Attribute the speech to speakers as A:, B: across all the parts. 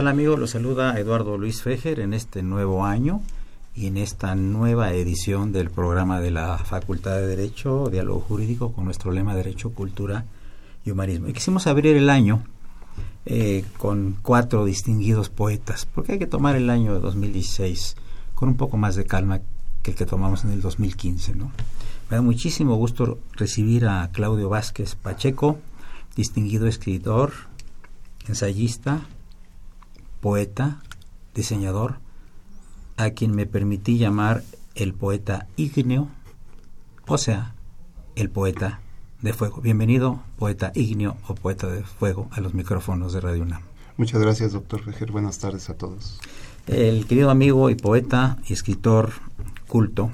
A: Tal amigos? Los saluda Eduardo Luis Fejer en este nuevo año y en esta nueva edición del programa de la Facultad de Derecho, Diálogo Jurídico, con nuestro lema Derecho, Cultura y Humanismo. Y quisimos abrir el año eh, con cuatro distinguidos poetas, porque hay que tomar el año de 2016 con un poco más de calma que el que tomamos en el 2015. ¿no? Me da muchísimo gusto recibir a Claudio Vázquez Pacheco, distinguido escritor, ensayista, poeta, diseñador, a quien me permití llamar el poeta ígneo, o sea, el poeta de fuego. Bienvenido, poeta ígneo o poeta de fuego, a los micrófonos de Radio UNAM.
B: Muchas gracias, doctor Fejer. Buenas tardes a todos.
A: El querido amigo y poeta y escritor culto,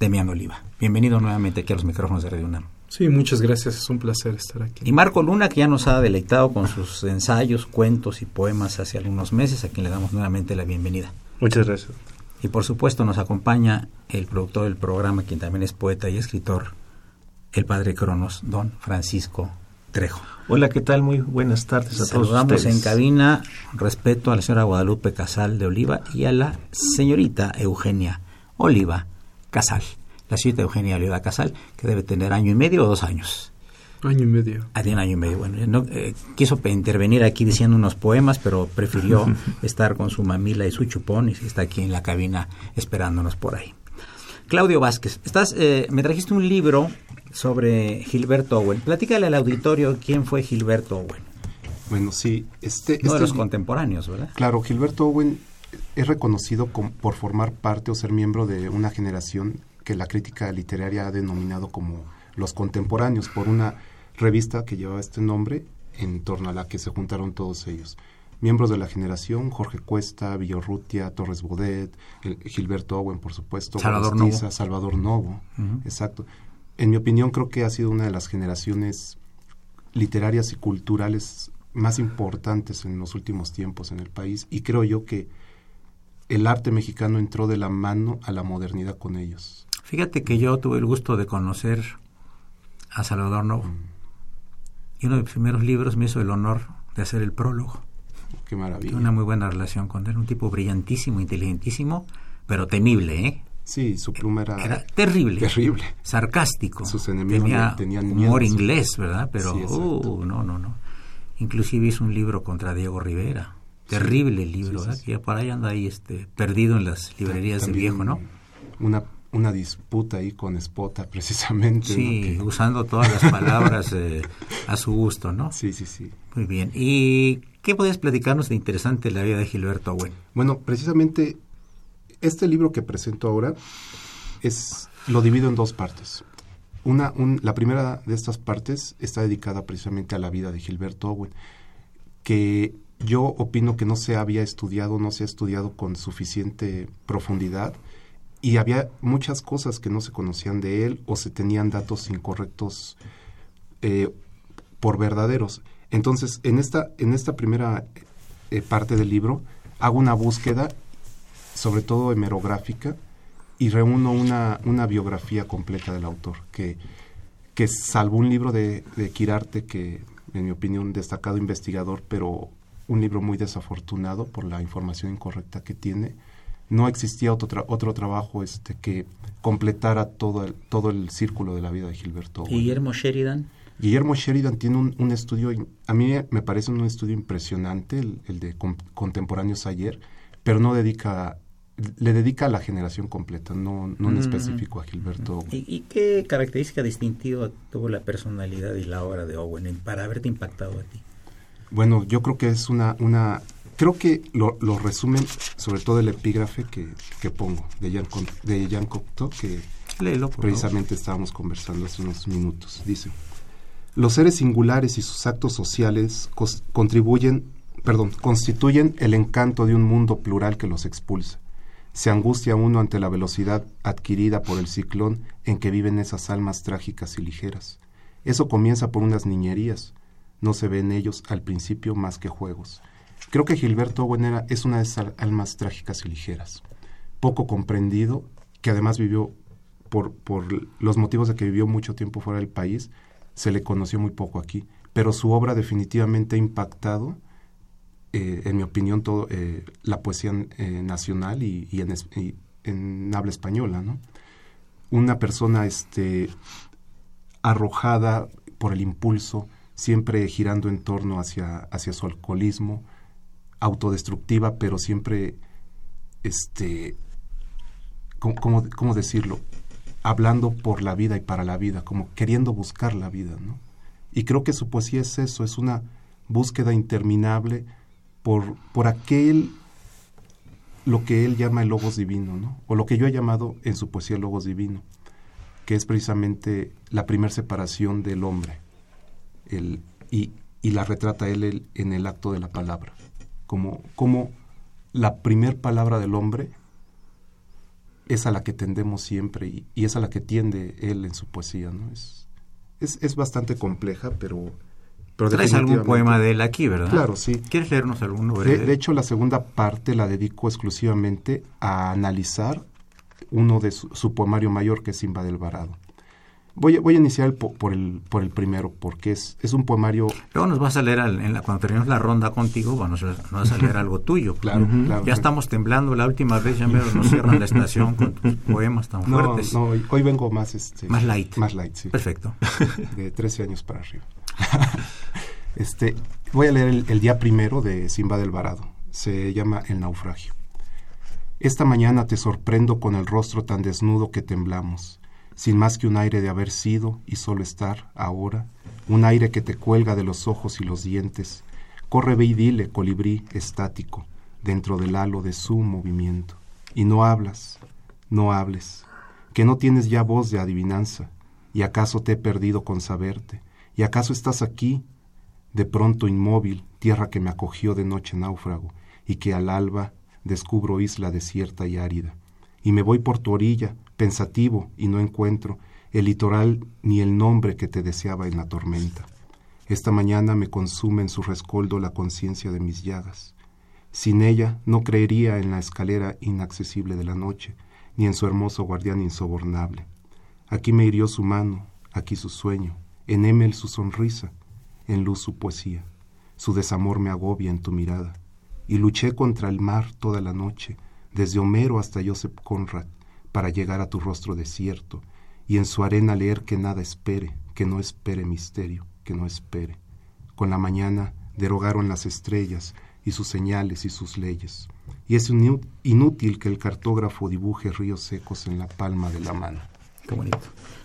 A: Demián Oliva. Bienvenido nuevamente aquí a los micrófonos de Radio UNAM.
C: Sí, muchas gracias, es un placer estar aquí.
A: Y Marco Luna, que ya nos ha deleitado con sus ensayos, cuentos y poemas hace algunos meses, a quien le damos nuevamente la bienvenida.
C: Muchas gracias.
A: Y por supuesto nos acompaña el productor del programa, quien también es poeta y escritor, el padre Cronos, don Francisco Trejo.
D: Hola, ¿qué tal? Muy buenas tardes a
A: Saludamos
D: todos ustedes.
A: en cabina, respeto a la señora Guadalupe Casal de Oliva y a la señorita Eugenia Oliva Casal la señorita Eugenia Oliva Casal, que debe tener año y medio o dos años.
C: Año y medio.
A: Ah, tiene año y medio. Bueno, no, eh, quiso intervenir aquí diciendo unos poemas, pero prefirió estar con su mamila y su chupón y está aquí en la cabina esperándonos por ahí. Claudio Vázquez, estás, eh, me trajiste un libro sobre Gilberto Owen. Platícale al auditorio quién fue Gilberto Owen.
B: Bueno, sí. Este,
A: Uno
B: este,
A: de los contemporáneos, ¿verdad?
B: Claro, Gilberto Owen es reconocido por formar parte o ser miembro de una generación que la crítica literaria ha denominado como los contemporáneos por una revista que llevaba este nombre en torno a la que se juntaron todos ellos. Miembros de la generación, Jorge Cuesta, Villorrutia, Torres Bodet, el, Gilberto Owen, por supuesto,
A: Salvador Novo.
B: Salvador Novo, uh -huh. exacto. En mi opinión creo que ha sido una de las generaciones literarias y culturales más importantes en los últimos tiempos en el país y creo yo que el arte mexicano entró de la mano a la modernidad con ellos.
A: Fíjate que yo tuve el gusto de conocer a Salvador Novo. Mm. Y uno de mis primeros libros me hizo el honor de hacer el prólogo.
B: Qué maravilla.
A: Tuve una muy buena relación con él, un tipo brillantísimo, inteligentísimo, pero temible, ¿eh?
B: Sí, su pluma era,
A: era terrible,
B: terrible,
A: sarcástico.
B: Sus enemigos
A: tenía
B: tenían
A: humor
B: miedo,
A: inglés, ¿verdad? Pero,
B: sí,
A: uh, no, no, no. Inclusive hizo un libro contra Diego Rivera. Terrible el libro,
B: sí,
A: ¿verdad? Que ya por ahí anda ahí este, perdido en las librerías de viejo, ¿no?
B: Una una disputa ahí con Espota precisamente.
A: Sí,
B: ¿no? que...
A: usando todas las palabras eh, a su gusto, ¿no?
B: Sí, sí, sí.
A: Muy bien. ¿Y qué puedes platicarnos de interesante la vida de Gilberto Owen?
B: Bueno, precisamente este libro que presento ahora es lo divido en dos partes. Una, un, la primera de estas partes está dedicada precisamente a la vida de Gilberto Owen, que yo opino que no se había estudiado, no se ha estudiado con suficiente profundidad y había muchas cosas que no se conocían de él o se tenían datos incorrectos eh, por verdaderos. Entonces, en esta, en esta primera eh, parte del libro hago una búsqueda, sobre todo hemerográfica, y reúno una, una biografía completa del autor, que, que salvo un libro de, de Quirarte, que en mi opinión destacado investigador, pero un libro muy desafortunado por la información incorrecta que tiene, no existía otro, tra otro trabajo este que completara todo el, todo el círculo de la vida de Gilberto.
A: ¿Y Guillermo Sheridan?
B: Guillermo Sheridan tiene un, un, estudio, a mí me parece un estudio impresionante, el, el de con, contemporáneos ayer, pero no dedica, le dedica a la generación completa, no, no en mm. específico a Gilberto.
A: ¿Y, ¿Y, qué característica distintiva tuvo la personalidad y la obra de Owen para haberte impactado a ti?
B: Bueno, yo creo que es una, una creo que lo, lo, resumen sobre todo el epígrafe que, que pongo de Jean, de Jean Cocteau, que
A: Léelo,
B: precisamente estábamos conversando hace unos minutos. Dice, los seres singulares y sus actos sociales contribuyen, perdón, constituyen el encanto de un mundo plural que los expulsa. Se angustia uno ante la velocidad adquirida por el ciclón en que viven esas almas trágicas y ligeras. Eso comienza por unas niñerías. No se ve en ellos al principio más que juegos. Creo que Gilberto Buenera es una de esas almas trágicas y ligeras, poco comprendido, que además vivió por, por los motivos de que vivió mucho tiempo fuera del país, se le conoció muy poco aquí, pero su obra definitivamente ha impactado, eh, en mi opinión, todo eh, la poesía eh, nacional y, en, en, habla española, ¿no? Una persona este, arrojada por el impulso, siempre girando en torno hacia, hacia su alcoholismo, autodestructiva, pero siempre, este, ¿cómo, cómo decirlo? Hablando por la vida y para la vida, como queriendo buscar la vida, ¿no? Y creo que su poesía es eso, es una búsqueda interminable por, por aquel, lo que él llama el logos divino, ¿no? O lo que yo he llamado en su poesía el logos divino, que es precisamente la primera separación del hombre, el, y, y la retrata él en el acto de la palabra como, como la primer palabra del hombre es a la que tendemos siempre y, y, es a la que tiende él en su poesía. ¿no? Es, es, es bastante compleja, pero... pero
A: Traes algún poema de él aquí, ¿verdad?
B: Claro, sí.
A: ¿Quieres leernos alguno?
B: De, de, hecho, la segunda parte la dedico exclusivamente a analizar uno de su, su poemario mayor, que es Simba del Varado. Voy a, voy a iniciar por, por, el, por el primero, porque es, es un poemario...
A: Luego nos vas a leer, al, en la, cuando terminemos la ronda contigo, bueno, nos, nos vas a leer algo tuyo.
B: claro, uh -huh. claro.
A: Ya estamos temblando, la última vez ya me nos cierran la estación con tus poemas tan
B: no,
A: fuertes.
B: No, hoy, hoy vengo más... Este,
A: más light.
B: Más light, sí.
A: Perfecto.
B: De 13 años para arriba. este, voy a leer el, el día primero de Simba del Varado. Se llama El naufragio. Esta mañana te sorprendo con el rostro tan desnudo que temblamos sin más que un aire de haber sido y solo estar ahora, un aire que te cuelga de los ojos y los dientes. Corre, ve y dile, colibrí estático, dentro del halo de su movimiento. Y no hablas, no hables, que no tienes ya voz de adivinanza, y acaso te he perdido con saberte, y acaso estás aquí, de pronto inmóvil, tierra que me acogió de noche náufrago, y que al alba descubro isla desierta y árida. Y me voy por tu orilla, pensativo y no encuentro el litoral ni el nombre que te deseaba en la tormenta. Esta mañana me consume en su rescoldo la conciencia de mis llagas. Sin ella no creería en la escalera inaccesible de la noche, ni en su hermoso guardián insobornable. Aquí me hirió su mano, aquí su sueño, en Emel su sonrisa, en luz su poesía. Su desamor me agobia en tu mirada. Y luché contra el mar toda la noche, desde Homero hasta Joseph Conrad, para llegar a tu rostro desierto y en su arena leer que nada espere, que no espere misterio, que no espere. Con la mañana derogaron las estrellas y sus señales y sus leyes, y es inútil que el cartógrafo dibuje ríos secos en la palma de la mano.
A: Qué bonito.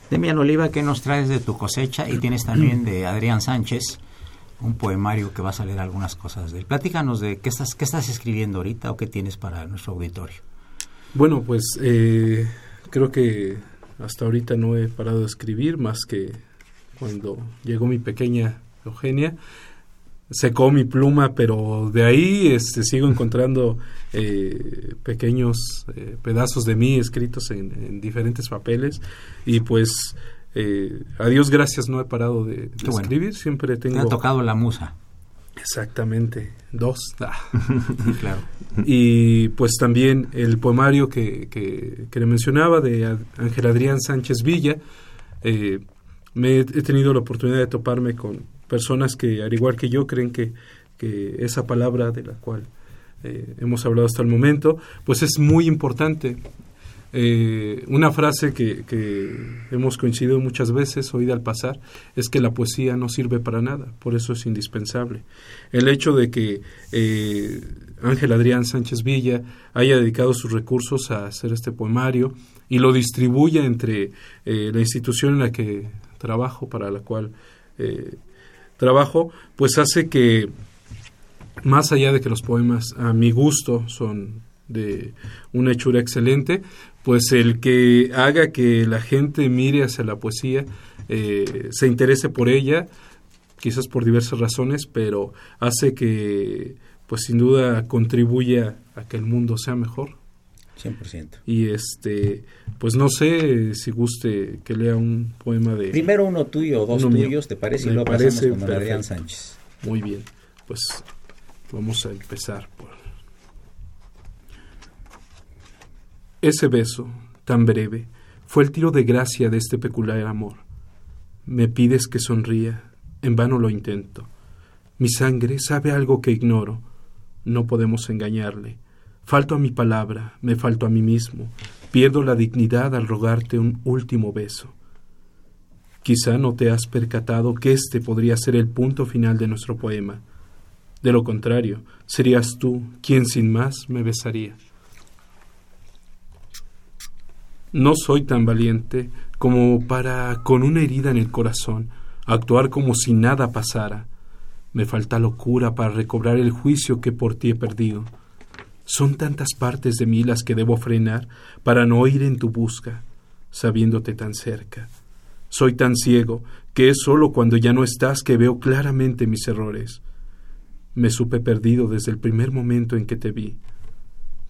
A: Demian Oliva, ¿qué nos traes de tu cosecha? Y tienes también de Adrián Sánchez un poemario que vas a leer algunas cosas de él. Platícanos de qué estás, qué estás escribiendo ahorita o qué tienes para nuestro auditorio.
C: Bueno, pues eh, creo que hasta ahorita no he parado de escribir más que cuando llegó mi pequeña Eugenia. Secó mi pluma, pero de ahí este, sigo encontrando eh, pequeños eh, pedazos de mí escritos en, en, diferentes papeles y pues eh, a Dios gracias no he parado de, de
A: bueno.
C: escribir, siempre tengo...
A: Te ha tocado la musa.
C: Exactamente, dos. Ah.
A: claro.
C: Y pues también el poemario que, que, que le mencionaba de Ángel Adrián Sánchez Villa, eh, me he tenido la oportunidad de toparme con personas que, al igual que yo, creen que, que esa palabra de la cual eh, hemos hablado hasta el momento, pues es muy importante. Eh, una frase que, que, hemos coincidido muchas veces, oída al pasar, es que la poesía no sirve para nada, por eso es indispensable. El hecho de que eh, Ángel Adrián Sánchez Villa haya dedicado sus recursos a hacer este poemario y lo distribuya entre eh, la institución en la que trabajo, para la cual trabajo, pues hace que más allá de que los poemas a mi gusto son de una hechura excelente, pues el que haga que la gente mire hacia la poesía, eh, se interese por ella, quizás por diversas razones, pero hace que, pues sin duda, contribuya a que el mundo sea mejor.
A: 100%.
C: Y este, pues no sé si guste que lea un poema de...
A: Primero uno tuyo o dos
C: Uno
A: tuyos, ¿te parece? Y luego
C: parece
A: pasamos con Adrián. Sánchez.
C: Muy bien, pues vamos a empezar por... Ese beso, tan breve, fue el tiro de gracia de este peculiar amor. Me pides que sonría, en vano lo intento. Mi sangre sabe algo que ignoro. No podemos engañarle. Falto a mi palabra, me falto a mí mismo. Pierdo la dignidad al rogarte un último beso. Quizá no te has percatado que este podría ser el punto final de nuestro poema. De lo contrario, serías tú quien sin más me besaría. No soy tan valiente como para, con una herida en el corazón, actuar como si nada pasara. Me falta locura para recobrar el juicio que por ti he perdido. Son tantas partes de mí las que debo frenar para no ir en tu busca, sabiéndote tan cerca. Soy tan ciego que es solo cuando ya no estás que veo claramente mis errores. Me supe perdido desde el primer momento en que te vi.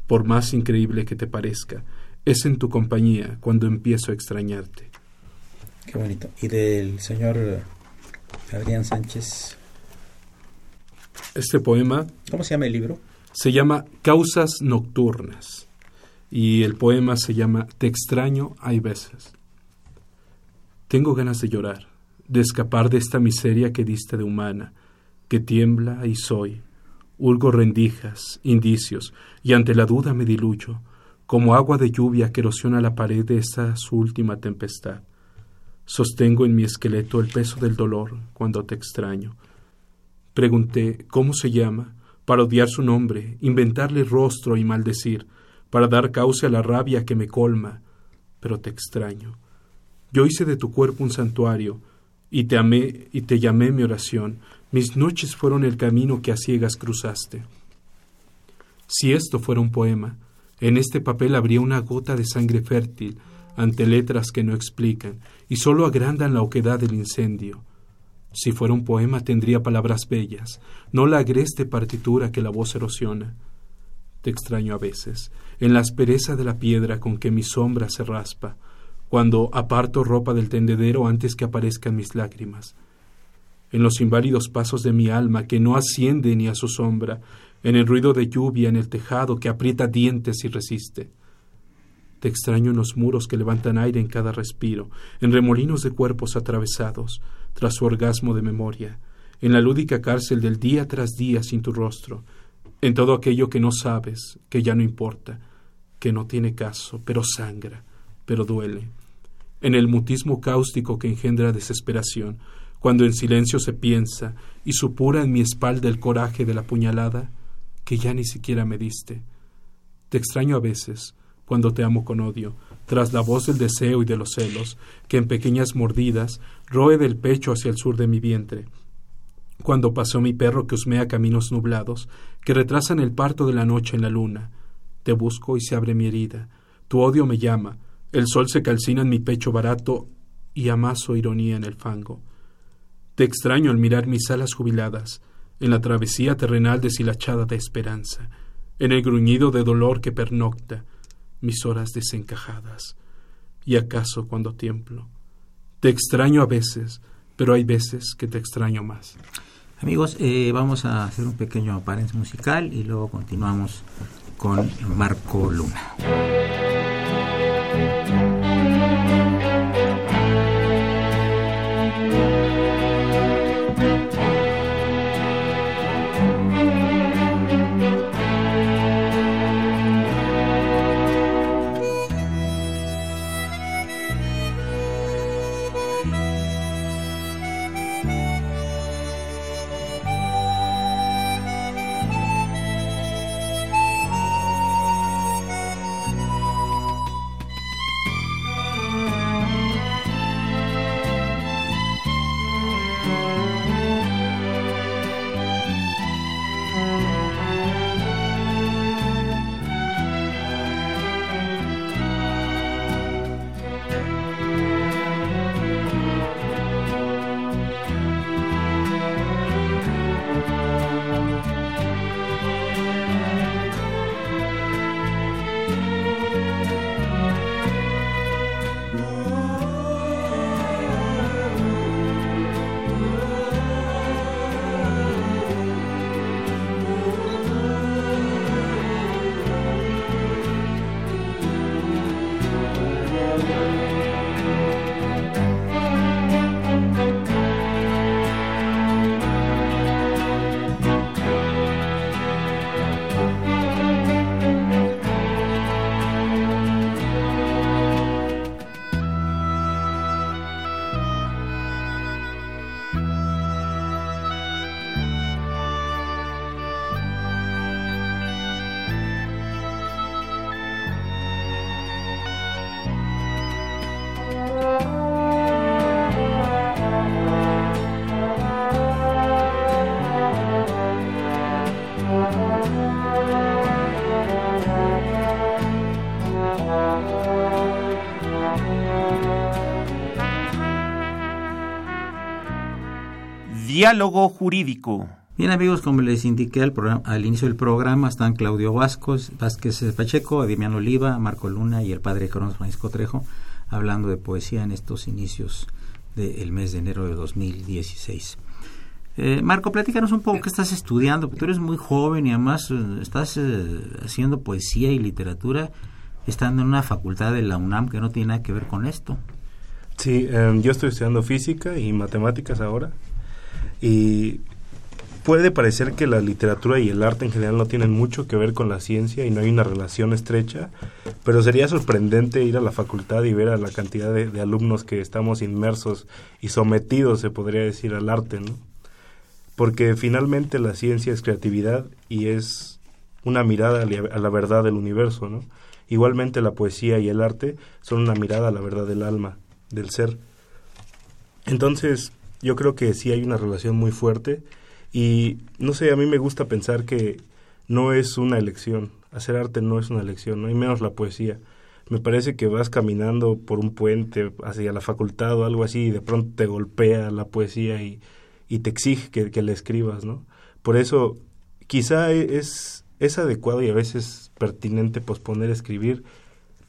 C: Por más increíble que te parezca, es en tu compañía cuando empiezo a extrañarte.
A: Qué bonito. Y del señor Adrián Sánchez,
C: Este poema
A: ¿cómo se llama el libro?
C: se llama Causas Nocturnas y el poema se llama Te extraño hay veces. Tengo ganas de llorar, de escapar de esta miseria que diste de humana, que tiembla y soy. Hurgo rendijas, indicios, y ante la duda me diluyo, como agua de lluvia que erosiona la pared de esta su última tempestad. Sostengo en mi esqueleto el peso del dolor cuando te extraño. Pregunté cómo se llama, para odiar su nombre, inventarle rostro y maldecir, para dar cauce a la rabia que me colma, pero te extraño. Yo hice de tu cuerpo un santuario, y te amé y te llamé mi oración. Mis noches fueron el camino que a ciegas cruzaste. Si esto fuera un poema, en este papel habría una gota de sangre fértil ante letras que no explican y sólo agrandan la oquedad del incendio. Si fuera un poema tendría palabras bellas, no la agreste partitura que la voz erosiona. Te extraño a veces, en la aspereza de la piedra con que mi sombra se raspa, cuando aparto ropa del tendedero antes que aparezcan mis lágrimas. En los inválidos pasos de mi alma que no asciende ni a su sombra, en el ruido de lluvia en el tejado que aprieta dientes y resiste. Te extraño en los muros que levantan aire en cada respiro, en remolinos de cuerpos atravesados, tras su orgasmo de memoria, en la lúdica cárcel del día tras día sin tu rostro, en todo aquello que no sabes, que ya no importa, que no tiene caso, pero sangra, pero duele, en el mutismo cáustico que engendra desesperación, cuando en silencio se piensa y supura en mi espalda el coraje de la puñalada que ya ni siquiera me diste. Te extraño a veces, cuando te amo con odio, tras la voz del deseo y de los celos, que en pequeñas mordidas roe del pecho hacia el sur de mi vientre. Cuando pasó mi perro que husmea caminos nublados, que retrasan el parto de la noche en la luna, te busco y se abre mi herida. Tu odio me llama, el sol se calcina en mi pecho barato y amaso ironía en el fango. Te extraño al mirar mis alas jubiladas, en la travesía terrenal deshilachada de esperanza, en el gruñido de dolor que pernocta, mis horas desencajadas. Y acaso cuando tiemblo. Te extraño a veces, pero hay veces que te extraño más.
A: Amigos, eh, vamos a hacer un pequeño paréntesis musical y luego continuamos con Marco Luna.
E: Diálogo Jurídico.
A: Bien amigos, como les indiqué al, al inicio del programa, están Claudio Vascos, Vázquez Pacheco, Demián Oliva, Marco Luna y el padre Cronos Francisco Trejo, hablando de poesía en estos inicios del mes de enero de 2016. Eh, Marco, platícanos un poco qué estás estudiando, porque tú eres muy joven y además eh, estás eh, haciendo poesía y literatura estando en una facultad de la UNAM que no tiene nada que ver con esto.
F: Sí, em, yo estoy estudiando física y matemáticas ahora y puede parecer que la literatura y el arte en general no tienen mucho que ver con la ciencia y no hay una relación estrecha, pero sería sorprendente ir a la facultad y ver a la cantidad de, de alumnos que estamos inmersos y sometidos, se podría decir, al arte, ¿no? Porque finalmente la ciencia es creatividad y es una mirada a la verdad del universo, ¿no? Igualmente la poesía y el arte son una mirada a la verdad del alma, del ser. Entonces, yo creo que sí hay una relación muy fuerte y no sé, a mí me gusta pensar que no es una elección, hacer arte no es una elección, no hay menos la poesía. Me parece que vas caminando por un puente hacia la facultad o algo así y de pronto te golpea la poesía y, y te exige que, que le escribas, ¿no? Por eso quizá es, es adecuado y a veces pertinente posponer escribir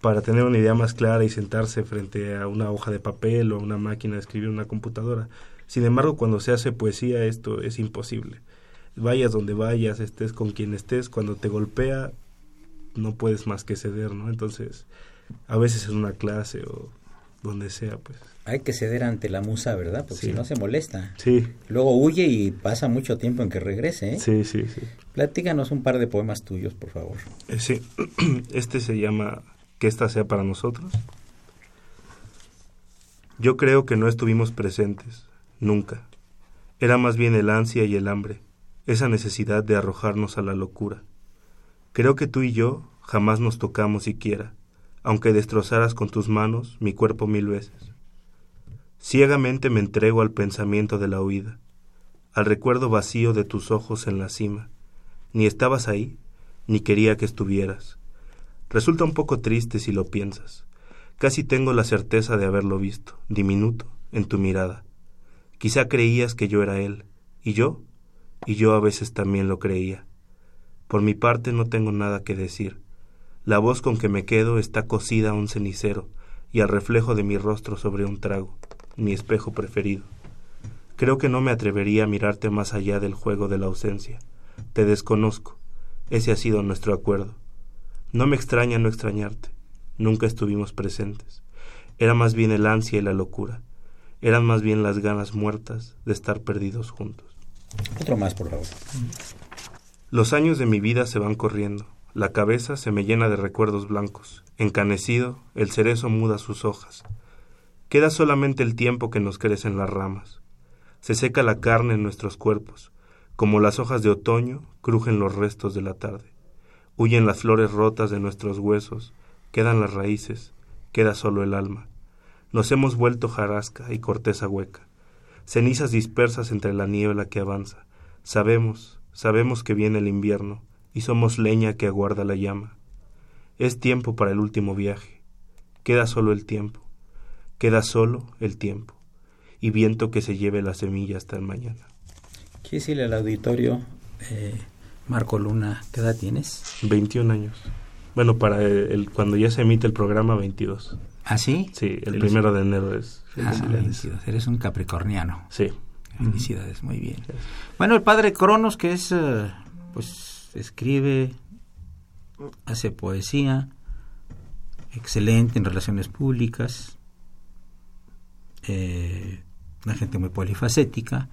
F: para tener una idea más clara y sentarse frente a una hoja de papel o a una máquina de escribir una computadora. Sin embargo, cuando se hace poesía esto es imposible. Vayas donde vayas, estés con quien estés, cuando te golpea no puedes más que ceder, ¿no? Entonces, a veces en una clase o donde sea, pues.
A: Hay que ceder ante la musa, ¿verdad? Porque
F: Sí.
A: si no se molesta.
F: Sí,
A: Luego huye y pasa mucho tiempo en que regrese, ¿eh?
F: sí, sí, sí.
A: Platícanos un par de poemas tuyos, por favor.
F: Eh, Sí, este se llama Que esta sea para nosotros. Yo creo que no estuvimos presentes, nunca. Era más bien el ansia y el hambre, esa necesidad de arrojarnos a la locura. Creo que tú y yo jamás nos tocamos siquiera, aunque destrozaras con tus manos mi cuerpo mil veces. Ciegamente me entrego al pensamiento de la huida, al recuerdo vacío de tus ojos en la cima. Ni estabas ahí, ni quería que estuvieras. Resulta un poco triste si lo piensas. Casi tengo la certeza de haberlo visto, diminuto, en tu mirada. Quizá creías que yo era él, y yo, y yo a veces también lo creía. Por mi parte no tengo nada que decir. La voz con que me quedo está cosida a un cenicero y al reflejo de mi rostro sobre un trago, mi espejo preferido. Creo que no me atrevería a mirarte más allá del juego de la ausencia. Te desconozco. Ese ha sido nuestro acuerdo. No me extraña no extrañarte. Nunca estuvimos presentes. Era más bien el ansia y la locura. Eran más bien las ganas muertas de estar perdidos juntos.
A: Otro más, por favor.
F: Los años de mi vida se van corriendo. La cabeza se me llena de recuerdos blancos. Encanecido, el cerezo muda sus hojas. Queda solamente el tiempo que nos crecen las ramas. Se seca la carne en nuestros cuerpos. Como las hojas de otoño, crujen los restos de la tarde. Huyen las flores rotas de nuestros huesos. Quedan las raíces. Queda solo el alma. Nos hemos vuelto jarasca y corteza hueca. Cenizas dispersas entre la niebla que avanza. Sabemos, sabemos que viene el invierno y somos leña que aguarda la llama. Es tiempo para el último viaje. Queda solo el tiempo. Queda solo el tiempo. Y viento que se lleve la semilla hasta el mañana.
A: Quiero decirle al auditorio, eh, Marco Luna, ¿qué edad tienes?
F: 21 años. Bueno, para el, el- cuando ya se emite el programa, 22.
A: ¿Ah, sí?
F: Sí, el primero de enero es.
A: Ah,
F: felicidades.
A: 22. Eres un capricorniano.
F: Sí.
A: Felicidades, muy bien. Bueno, el padre Cronos, que es, eh, pues, escribe, hace poesía, excelente en relaciones públicas, eh, una gente muy polifacética,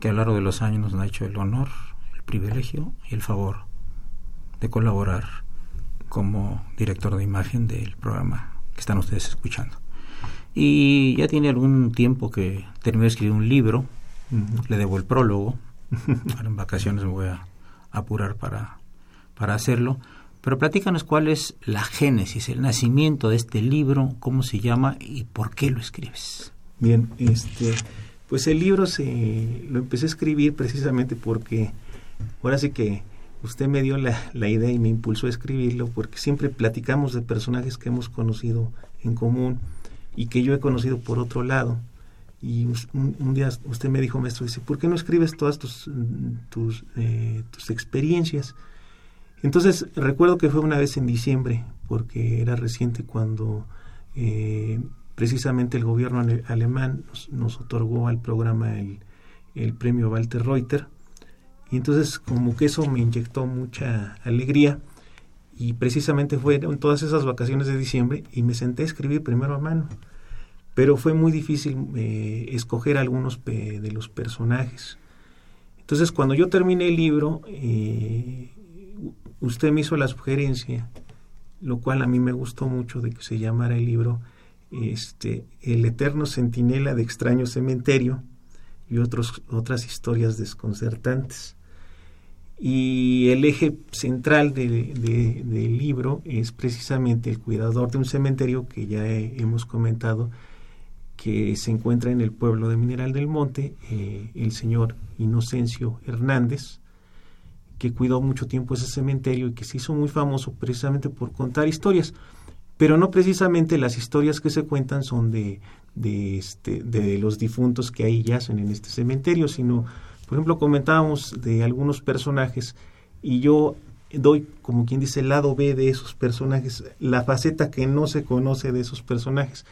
A: que a lo largo de los años nos ha hecho el honor, el privilegio y el favor de colaborar como director de imagen del programa que están ustedes escuchando. Y ya tiene algún tiempo que terminó de escribir un libro, le debo el prólogo, ahora en vacaciones me voy a apurar para, para hacerlo, pero platícanos cuál es la génesis, el nacimiento de este libro, cómo se llama y por qué lo escribes.
D: Bien, este, pues el libro se lo empecé a escribir precisamente porque ahora sí que usted me dio la, la idea y me impulsó a escribirlo porque siempre platicamos de personajes que hemos conocido en común y que yo he conocido por otro lado y un, día usted me dijo, maestro, dice, ¿por qué no escribes todas tus, tus, eh, tus experiencias? Entonces recuerdo que fue una vez en diciembre, porque era reciente cuando eh, precisamente el gobierno alemán nos, otorgó al programa el, el, premio Walter Reuter. Y entonces como que eso me inyectó mucha alegría y precisamente fue en todas esas vacaciones de diciembre y me senté a escribir primero a mano. Pero fue muy difícil eh, escoger algunos de los personajes. Entonces cuando yo terminé el libro, eh, usted me hizo la sugerencia, lo cual a mí me gustó mucho de que se llamara el libro este, El eterno centinela de extraño cementerio y otros, otras historias desconcertantes. Y el eje central del libro es precisamente el cuidador de un cementerio que ya hemos comentado, que se encuentra en el pueblo de Mineral del Monte, eh, el señor Inocencio Hernández, que cuidó mucho tiempo ese cementerio y que se hizo muy famoso precisamente por contar historias, pero no precisamente las historias que se cuentan son de, de, este, de los difuntos que ahí yacen en este cementerio, sino, por ejemplo, comentábamos de algunos personajes y yo doy, como quien dice, el lado B de esos personajes, la faceta que no se conoce de esos personajes.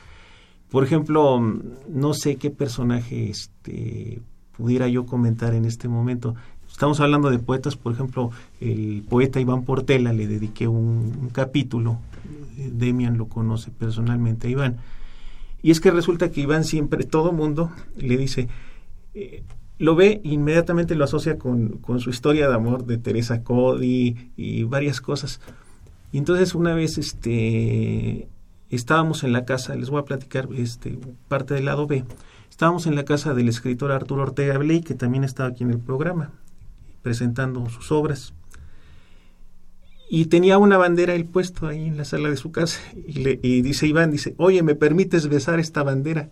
D: Por ejemplo, no sé qué personaje este, pudiera yo comentar en este momento. Estamos hablando de poetas, por ejemplo, el poeta Iván Portela, le dediqué un, capítulo, Demian lo conoce personalmente a Iván, y es que resulta que Iván siempre, todo mundo le dice, eh, lo ve inmediatamente lo asocia con, con, su historia de amor de Teresa Cody y varias cosas. Y entonces una vez este, estábamos en la casa, les voy a platicar este, parte del lado B, estábamos en la casa del escritor Arturo Ortega Bley, que también estaba aquí en el programa presentando sus obras. Y tenía una bandera el puesto ahí en la sala de su casa. Y, le, y dice Iván, dice, oye, ¿me permites besar esta bandera?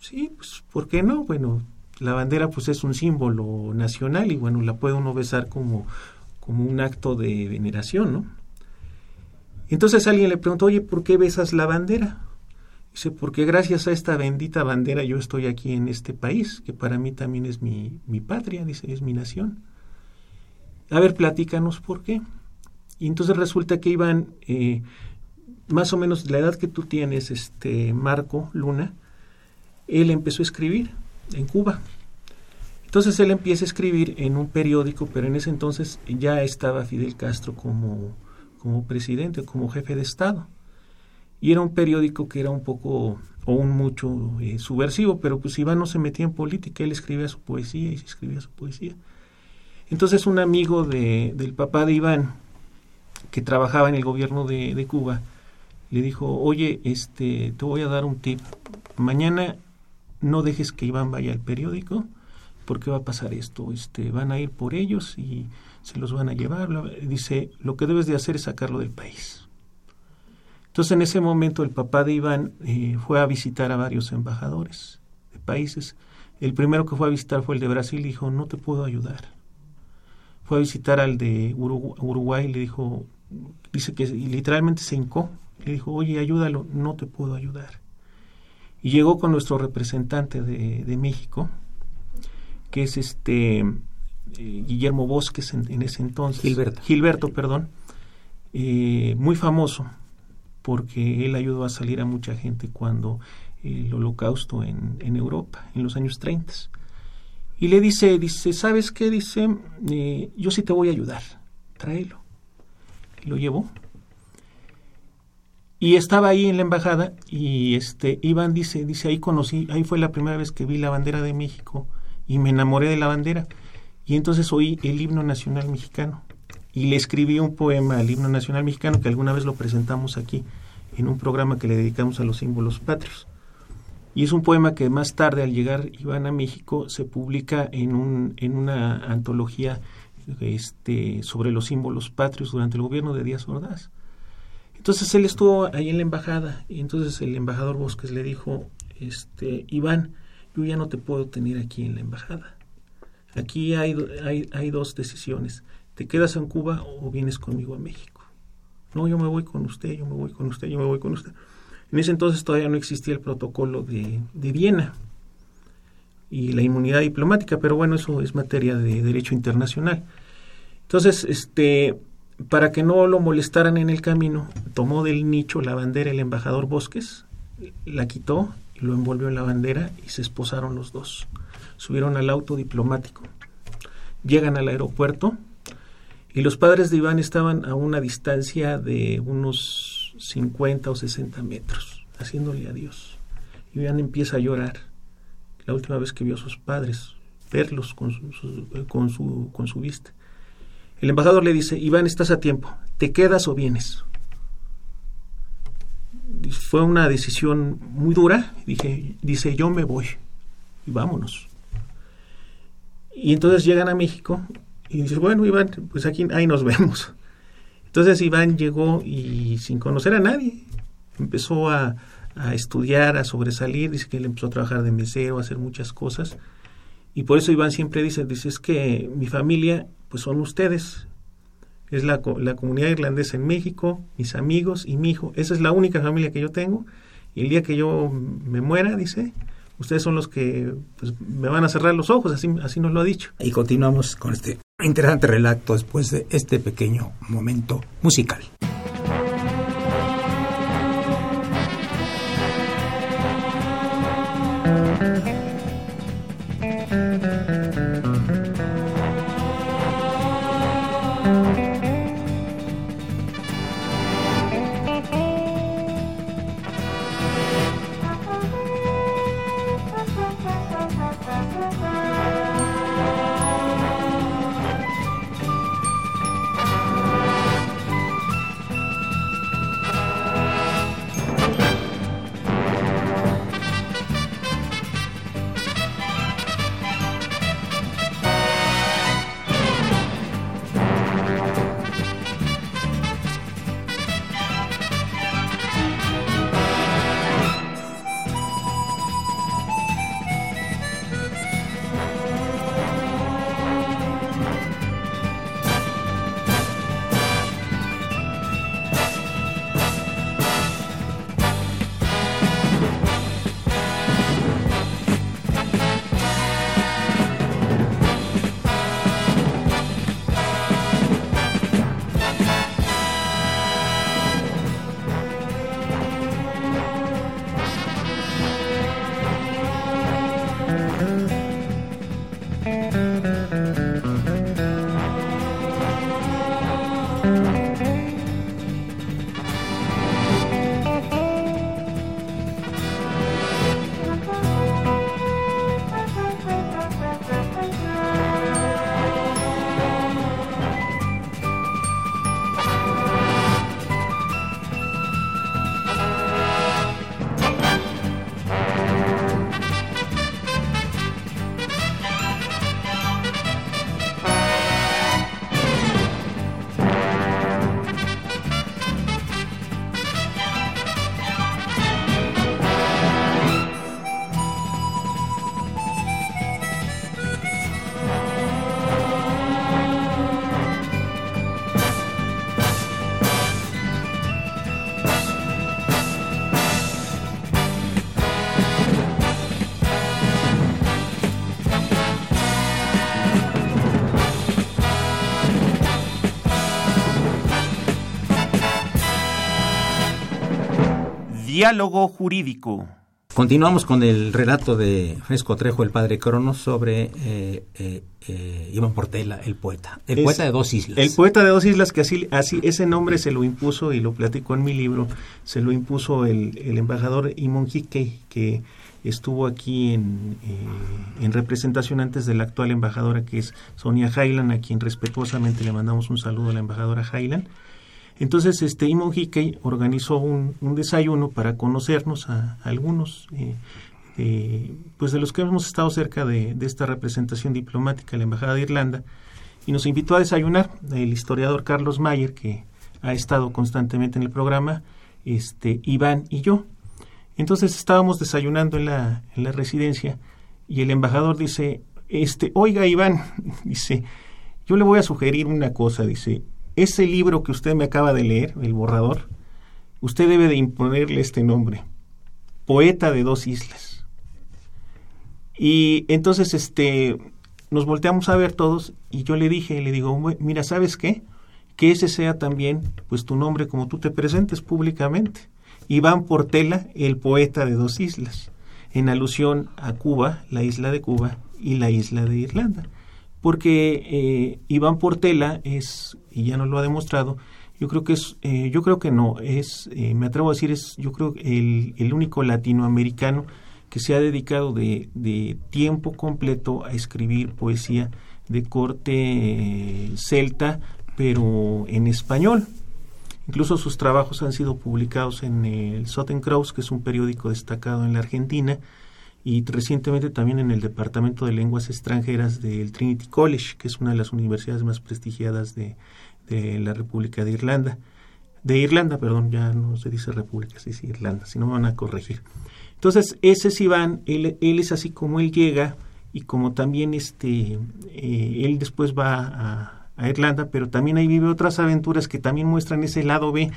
D: Sí, pues, ¿por qué no? Bueno, la bandera pues es un símbolo nacional y bueno, la puede uno besar como, como un acto de veneración, ¿no? Entonces alguien le preguntó, oye, ¿por qué besas la bandera? Dice, porque gracias a esta bendita bandera yo estoy aquí en este país, que para mí también es mi, mi patria, dice, es mi nación. A ver, platícanos por qué. Y entonces resulta que Iván, eh, más o menos la edad que tú tienes, este Marco Luna, él empezó a escribir en Cuba. Entonces él empieza a escribir en un periódico, pero en ese entonces ya estaba Fidel Castro como, como presidente, como jefe de Estado. Y era un periódico que era un poco o un mucho eh, subversivo, pero pues Iván no se metía en política, él escribía su poesía y se escribía su poesía. Entonces un amigo de, del papá de Iván, que trabajaba en el gobierno de, de, Cuba, le dijo, oye, este, te voy a dar un tip. Mañana no dejes que Iván vaya al periódico, porque va a pasar esto. Este, van a ir por ellos y se los van a llevar. Dice, lo que debes de hacer es sacarlo del país. Entonces en ese momento el papá de Iván eh, fue a visitar a varios embajadores de países. El primero que fue a visitar fue el de Brasil y dijo, no te puedo ayudar fue a visitar al de Uruguay y le dijo, dice que literalmente se hincó, le dijo, oye, ayúdalo, no te puedo ayudar. Y llegó con nuestro representante de, México, que es este eh, Guillermo Bosques en, ese entonces.
A: Gilberto.
D: Gilberto, perdón. Eh, muy famoso, porque él ayudó a salir a mucha gente cuando el holocausto en, en Europa, en los años 30 y le dice, dice, ¿sabes qué? Dice, eh, yo sí te voy a ayudar, tráelo. Y lo llevó. Y estaba ahí en la embajada y este Iván dice, dice, ahí conocí, ahí fue la primera vez que vi la bandera de México y me enamoré de la bandera. Y entonces oí el himno nacional mexicano y le escribí un poema al himno nacional mexicano que alguna vez lo presentamos aquí en un programa que le dedicamos a los símbolos patrios. Y es un poema que más tarde, al llegar Iván a México, se publica en, un, en una antología este, sobre los símbolos patrios durante el gobierno de Díaz Ordaz. Entonces él estuvo ahí en la embajada y entonces el embajador Bosques le dijo, este, Iván, yo ya no te puedo tener aquí en la embajada. Aquí hay, hay, hay dos decisiones. ¿Te quedas en Cuba o vienes conmigo a México? No, yo me voy con usted, yo me voy con usted, yo me voy con usted. En ese entonces todavía no existía el protocolo de, de Viena. y la inmunidad diplomática, pero bueno, eso es materia de derecho internacional. Entonces, este, para que no lo molestaran en el camino, tomó del nicho la bandera el embajador Bosques, la quitó, lo envolvió en la bandera y se esposaron los dos. Subieron al auto diplomático. Llegan al aeropuerto y los padres de Iván estaban a una distancia de unos 50 o 60 metros, haciéndole adiós. Iván empieza a llorar. La última vez que vio a sus padres, verlos con su, con su, con su vista. El embajador le dice, Iván, estás a tiempo, ¿te quedas o vienes? Fue una decisión muy dura, dije, dice, yo me voy, y vámonos. Y entonces llegan a México y dice, bueno, Iván, pues aquí ahí nos vemos. Entonces Iván llegó y sin conocer a nadie, empezó a, estudiar, a sobresalir, dice que él empezó a trabajar de mesero, a hacer muchas cosas. Y por eso Iván siempre dice, dice, es que mi familia, pues son ustedes. Es la, la comunidad irlandesa en México, mis amigos y mi hijo. Esa es la única familia que yo tengo. Y el día que yo me muera, dice, ustedes son los que pues, me van a cerrar los ojos, así, así nos lo ha dicho.
A: Y continuamos con este interesante relato después de este pequeño momento musical.
E: Diálogo jurídico.
A: Continuamos con el relato de Fresco Trejo, el padre Cronos, sobre eh, eh, eh, Iván Portela, el poeta. El poeta de dos islas.
D: El poeta de dos islas, que así, así ese nombre se lo impuso, y lo platico en mi libro, se lo impuso el, el embajador Imon Hickey, que estuvo aquí en, en, representación antes de la actual embajadora, que es Sonia Highland, a quien respetuosamente le mandamos un saludo a la embajadora Highland. Entonces, este Imon Hickey organizó un, un, desayuno para conocernos a, algunos, eh, eh, pues de los que hemos estado cerca de, esta representación diplomática, la Embajada de Irlanda, y nos invitó a desayunar el historiador Carlos Mayer, que ha estado constantemente en el programa, este Iván y yo. Entonces estábamos desayunando en la residencia y el embajador dice, este, oiga Iván, dice, yo le voy a sugerir una cosa, dice, ese libro que usted me acaba de leer, El borrador, usted debe de imponerle este nombre, Poeta de dos islas. Y entonces este nos volteamos a ver todos y yo le dije, le digo, mira, ¿sabes qué? Que ese sea también pues tu nombre como tú te presentes públicamente. Iván Portela, el poeta de dos islas, en alusión a Cuba, la isla de Cuba y la isla de Irlanda. Porque eh, Iván Portela es, y ya nos lo ha demostrado, yo creo que es, eh, yo creo que no, es, eh, me atrevo a decir, es yo creo el, el único latinoamericano que se ha dedicado de, de tiempo completo a escribir poesía de corte eh, celta, pero en español. Incluso sus trabajos han sido publicados en el Cross, que es un periódico destacado en la Argentina, y recientemente también en el Departamento de Lenguas Extranjeras del Trinity College, que es una de las universidades más prestigiadas de, de la República de Irlanda. De Irlanda, perdón, ya no se dice República, se dice Irlanda, si no me van a corregir. Entonces, ese es Iván, él, él es así como él llega y como también este, eh, él después va a, a, Irlanda, pero también ahí vive otras aventuras que también muestran ese lado B.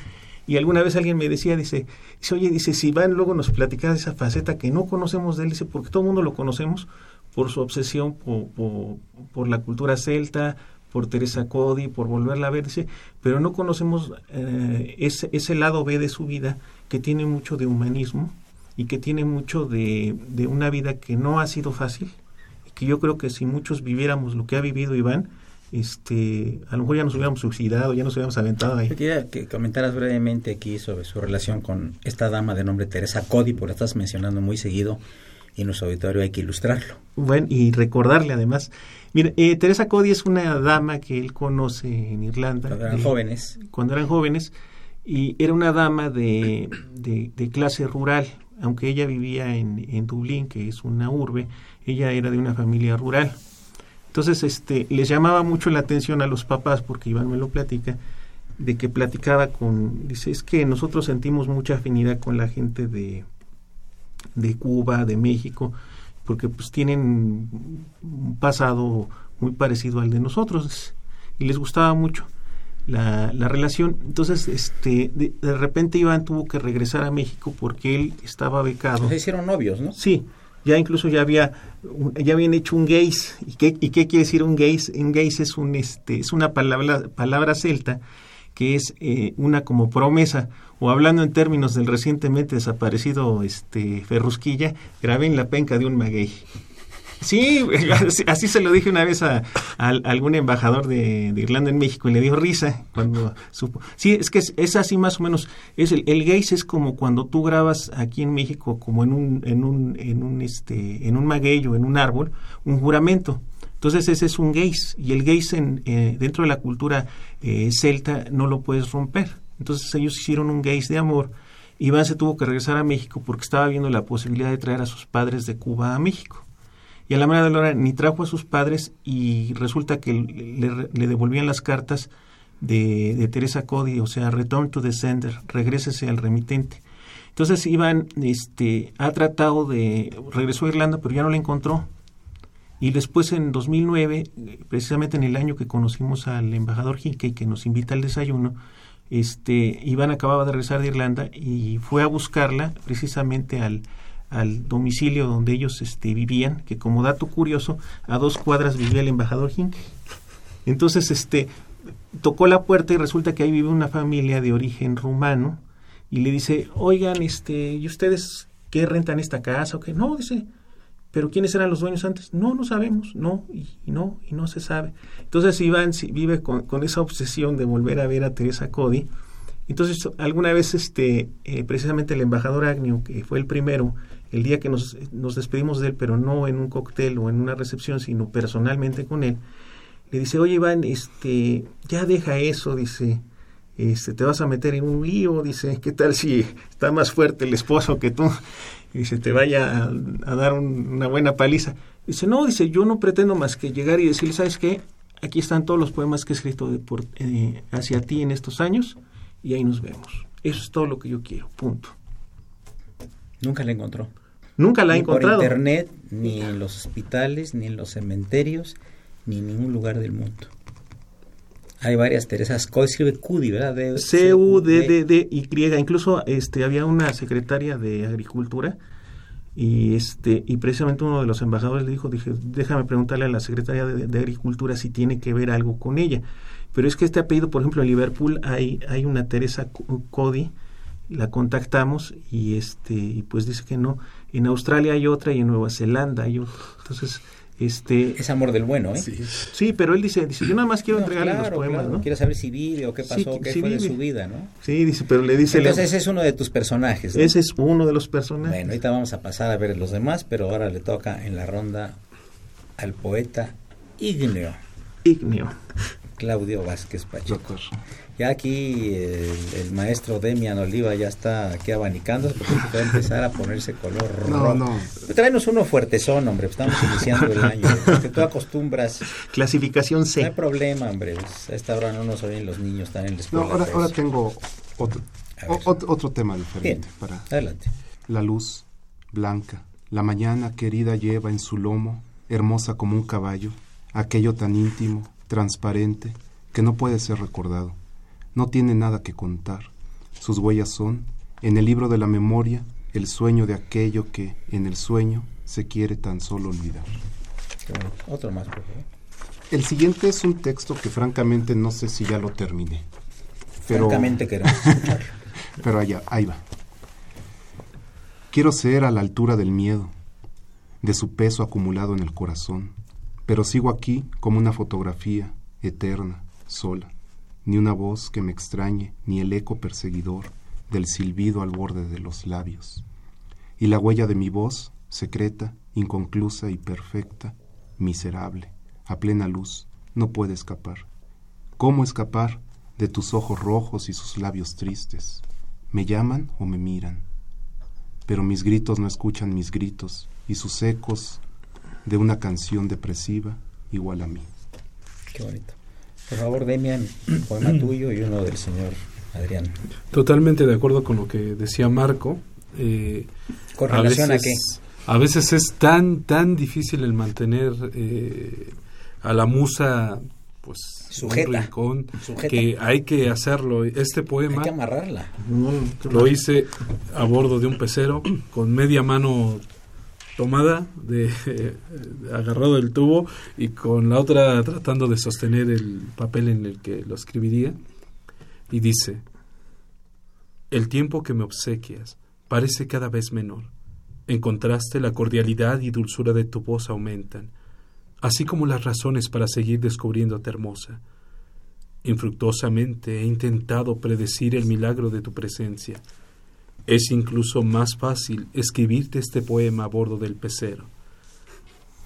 D: Y alguna vez alguien me decía, dice, oye, dice, si Iván luego nos platica de esa faceta que no conocemos de él, dice, porque todo el mundo lo conocemos por su obsesión por, por, la cultura celta, por Teresa Cody, por volverla a ver, dice, pero no conocemos eh, ese, ese lado B de su vida que tiene mucho de humanismo, y que tiene mucho de, de una vida que no ha sido fácil y que yo creo que si muchos viviéramos lo que ha vivido Iván, este, a lo mejor ya nos hubiéramos suicidado, ya nos hubiéramos aventado ahí.
A: Yo quería que comentaras brevemente aquí sobre su relación con esta dama de nombre Teresa Cody, porque la estás mencionando muy seguido y en nuestro auditorio hay que ilustrarlo.
D: Bueno, y recordarle además. Mira, eh, Teresa Cody es una dama que él conoce en Irlanda.
A: Cuando eran jóvenes.
D: Cuando eran jóvenes. Y era una dama de, de, de clase rural, aunque ella vivía en, en, Dublín, que es una urbe, ella era de una familia rural. Entonces, este, les llamaba mucho la atención a los papás, porque Iván me lo platica, de que platicaba con, dice, es que nosotros sentimos mucha afinidad con la gente de, de Cuba, de México, porque pues tienen un pasado muy parecido al de nosotros y les gustaba mucho la, la relación. Entonces, este, de, de, repente Iván tuvo que regresar a México porque él estaba becado.
A: Se hicieron novios, ¿no?
D: Sí, ya incluso ya había, ya habían hecho un gays. ¿Y qué, y qué quiere decir un gays? Un gays es un, este, es una palabra, palabra celta que es eh, una como promesa, o hablando en términos del recientemente desaparecido este Ferrusquilla, grabé en la penca de un maguey. Sí, así se lo dije una vez a, a, algún embajador de, de, Irlanda en México y le dio risa cuando supo. Sí, es que es, es así más o menos. Es el, el es como cuando tú grabas aquí en México como en un en un en un este en un maguey o en un árbol un juramento. Entonces ese es un gays y el gays en, eh, dentro de la cultura eh, celta no lo puedes romper. Entonces ellos hicieron un gays de amor. Iván se tuvo que regresar a México porque estaba viendo la posibilidad de traer a sus padres de Cuba a México y a la manera de la ni trajo a sus padres y resulta que le, le devolvían las cartas de, de, Teresa Cody, o sea, return to the sender, regrésese al remitente. Entonces Iván este, ha tratado de, regresó a Irlanda, pero ya no la encontró. Y después en 2009, precisamente en el año que conocimos al embajador Hickey, que nos invita al desayuno, este, Iván acababa de regresar de Irlanda y fue a buscarla precisamente al, al domicilio donde ellos este, vivían, que como dato curioso, a dos cuadras vivía el embajador Hinkey. Entonces, este, tocó la puerta y resulta que ahí vive una familia de origen rumano y le dice, oigan, este, ¿y ustedes qué rentan esta casa o? No, dice, pero ¿quiénes eran los dueños antes? No, no sabemos, no, y, y no, y no se sabe. Entonces Iván vive con, con, esa obsesión de volver a ver a Teresa Cody. Entonces, alguna vez, este, eh, precisamente el embajador Agnew, que fue el primero, el día que nos, nos, despedimos de él, pero no en un cóctel o en una recepción, sino personalmente con él, le dice, oye Iván, este, ya deja eso, dice, este, te vas a meter en un lío, dice, ¿qué tal si está más fuerte el esposo que tú? Dice, te vaya a, dar un, una buena paliza. Dice, no, dice, yo no pretendo más que llegar y decirle, ¿sabes qué? Aquí están todos los poemas que he escrito eh, hacia ti en estos años y ahí nos vemos. Eso es todo lo que yo quiero, punto.
A: Nunca la encontró.
D: Nunca la he encontrado.
A: Por internet, ni en los hospitales, ni en los cementerios, ni en ningún lugar del mundo. Hay varias Teresas. ¿Cómo escribe Cudi, verdad?
D: C-U-D-D-D-Y. Incluso este, había una secretaria de Agricultura y este y precisamente uno de los embajadores le dijo dije déjame preguntarle a la secretaria de, de agricultura si tiene que ver algo con ella pero es que este apellido por ejemplo en Liverpool hay hay una Teresa Cody la contactamos y este y pues dice que no en Australia hay otra y en Nueva Zelanda hay otra entonces este
A: es amor del bueno, ¿eh?
D: Sí, pero él dice, dice, yo nada más quiero entregarle los poemas, ¿no?
A: Quiero saber si vive o qué pasó, qué fue de su vida, ¿no?
D: Sí, dice, pero le dice...
A: Entonces ese es uno de tus personajes,
D: Ese es uno de los personajes.
A: Bueno, ahorita vamos a pasar a ver los demás, pero ahora le toca en la ronda al poeta Igneo.
D: Igneo.
A: Claudio Vázquez Pacheco. Ya aquí el, maestro Demian Oliva ya está aquí abanicándose porque va a empezar a ponerse color
B: no,
A: rojo.
B: No,
A: Tráenos uno fuertezón, hombre, estamos iniciando el año. Porque tú acostumbras.
D: Clasificación C.
A: No hay problema, hombre. Pues, a esta hora no nos oyen los niños, están en la escuela.
B: No, ahora, ahora tengo otro, otro, otro, tema diferente.
A: Bien,
B: para
A: adelante.
B: La luz blanca, la mañana querida lleva en su lomo, hermosa como un caballo, aquello tan íntimo, transparente, que no puede ser recordado no tiene nada que contar. Sus huellas son, en el libro de la memoria, el sueño de aquello que, en el sueño, se quiere tan solo olvidar.
A: Otro más, por favor.
B: El siguiente es un texto que francamente no sé si ya lo terminé. Pero,
A: francamente queremos escucharlo.
B: pero allá, ahí va. Quiero ser a la altura del miedo, de su peso acumulado en el corazón, pero sigo aquí como una fotografía eterna, sola ni una voz que me extrañe, ni el eco perseguidor del silbido al borde de los labios. Y la huella de mi voz, secreta, inconclusa y perfecta, miserable, a plena luz, no puede escapar. ¿Cómo escapar de tus ojos rojos y sus labios tristes? ¿Me llaman o me miran? Pero mis gritos no escuchan mis gritos y sus ecos de una canción depresiva igual a mí.
A: Qué bonito. Por favor, Demian, un poema tuyo y uno del señor Adrián.
C: Totalmente de acuerdo con lo que decía Marco. Eh,
A: ¿Con relación a, qué?
C: A veces es tan, tan difícil el mantener eh, a la musa pues
A: sujeta,
C: un que hay que hacerlo. Este poema
A: hay que amarrarla.
C: Lo hice a bordo de un pecero con media mano tomada, de, agarrado del tubo y con la otra tratando de sostener el papel en el que lo escribiría. Y dice, el tiempo que me obsequias parece cada vez menor. En contraste, la cordialidad y dulzura de tu voz aumentan, así como las razones para seguir descubriéndote hermosa. Infructuosamente he intentado predecir el milagro de tu presencia, es incluso más fácil escribirte este poema a bordo del pecero,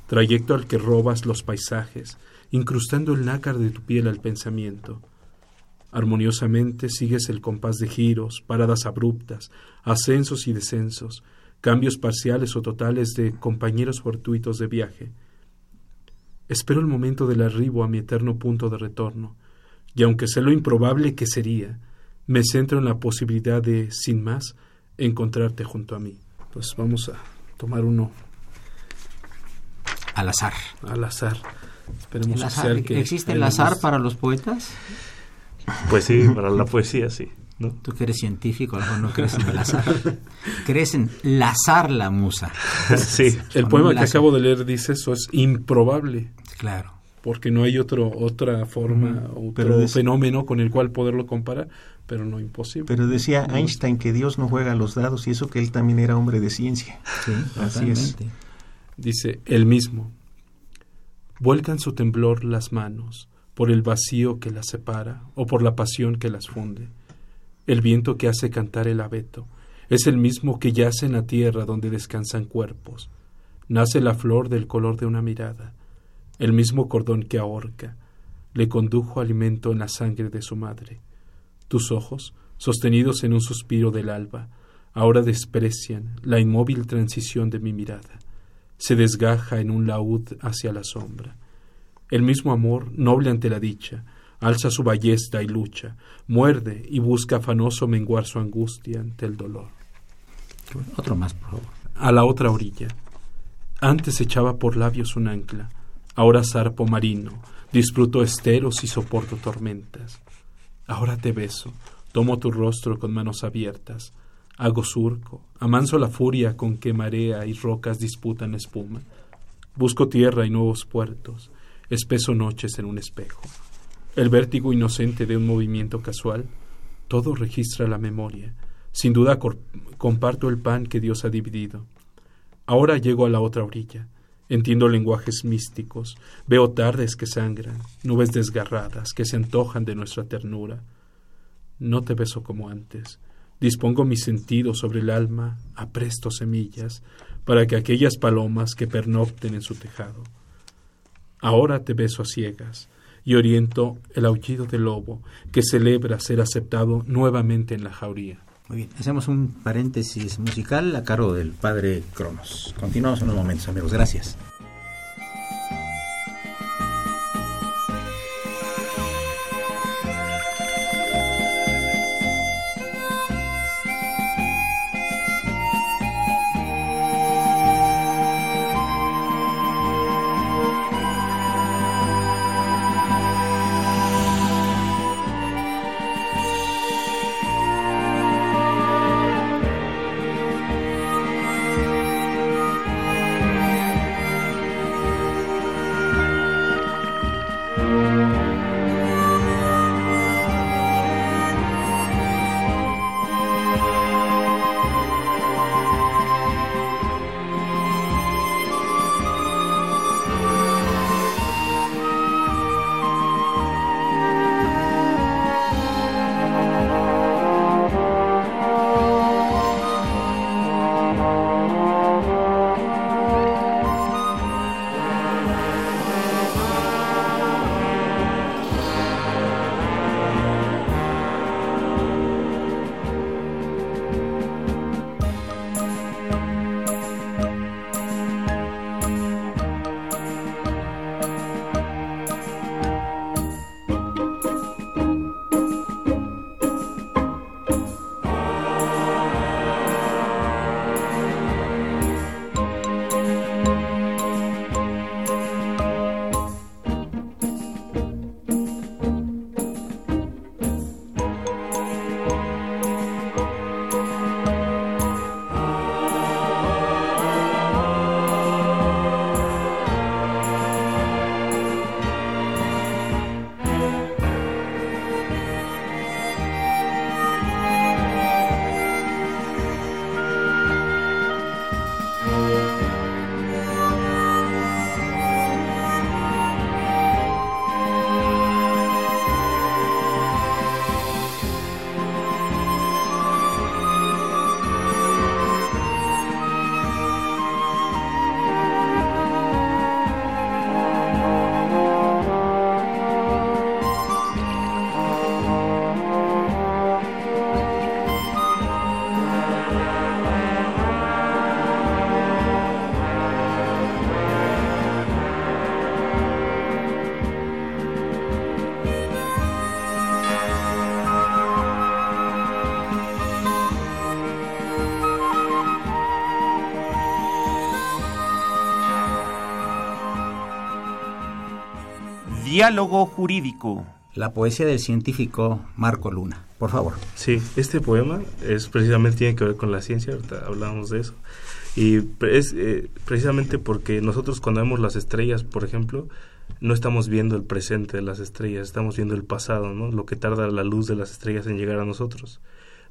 C: trayecto al que robas los paisajes, incrustando el nácar de tu piel al pensamiento. Armoniosamente sigues el compás de giros, paradas abruptas, ascensos y descensos, cambios parciales o totales de compañeros fortuitos de viaje. Espero el momento del arribo a mi eterno punto de retorno, y aunque sé lo improbable que sería, me centro en la posibilidad de, sin más, encontrarte junto a mí. Pues vamos a tomar uno
A: al azar.
C: Al azar. Esperemos
A: el que ¿Existe el azar para los poetas?
F: Pues sí, para la poesía sí. ¿no?
A: Tú que eres científico, a lo mejor no crees en el azar. crees en lazar la musa.
C: Sí, el poema que acabo de leer dice eso, es improbable.
A: Claro.
C: Porque no hay otro, otra forma, otro fenómeno con el cual poderlo comparar pero no imposible.
D: Pero decía Einstein que Dios no juega a los dados y eso que él también era hombre de ciencia.
A: Sí, así es.
C: Dice él mismo, vuelcan su temblor las manos por el vacío que las separa o por la pasión que las funde. El viento que hace cantar el abeto es el mismo que yace en la tierra donde descansan cuerpos. Nace la flor del color de una mirada, el mismo cordón que ahorca, le condujo alimento en la sangre de su madre tus ojos, sostenidos en un suspiro del alba, ahora desprecian la inmóvil transición de mi mirada. Se desgaja en un laúd hacia la sombra. El mismo amor, noble ante la dicha, alza su ballesta y lucha, muerde y busca afanoso menguar su angustia ante el dolor.
A: Otro más, por favor.
C: A la otra orilla. Antes echaba por labios un ancla, ahora zarpo marino, disfruto esteros y soporto tormentas. Ahora te beso, tomo tu rostro con manos abiertas, Hago surco, amanso la furia con que marea y rocas disputan espuma. Busco tierra y nuevos puertos, espeso noches en un espejo. El vértigo inocente de un movimiento casual, todo registra la memoria. Sin duda comparto el pan que Dios ha dividido. Ahora llego a la otra orilla. Entiendo lenguajes místicos, veo tardes que sangran, nubes desgarradas que se antojan de nuestra ternura. No te beso como antes. Dispongo mis sentidos sobre el alma, apresto semillas, para que aquellas palomas que pernocten en su tejado. Ahora te beso a ciegas y oriento el aullido del lobo que celebra ser aceptado nuevamente en la jauría.
A: Muy bien, hacemos un paréntesis musical a cargo del padre Cronos. Continuamos en unos momentos, amigos. Gracias.
E: Diálogo jurídico.
A: La poesía del científico Marco Luna. Por favor.
F: Sí, este poema es precisamente tiene que ver con la ciencia, ahorita hablamos de eso. Y es eh, precisamente porque nosotros cuando vemos las estrellas, por ejemplo, no estamos viendo el presente de las estrellas, estamos viendo el pasado, ¿no? Lo que tarda la luz de las estrellas en llegar a nosotros.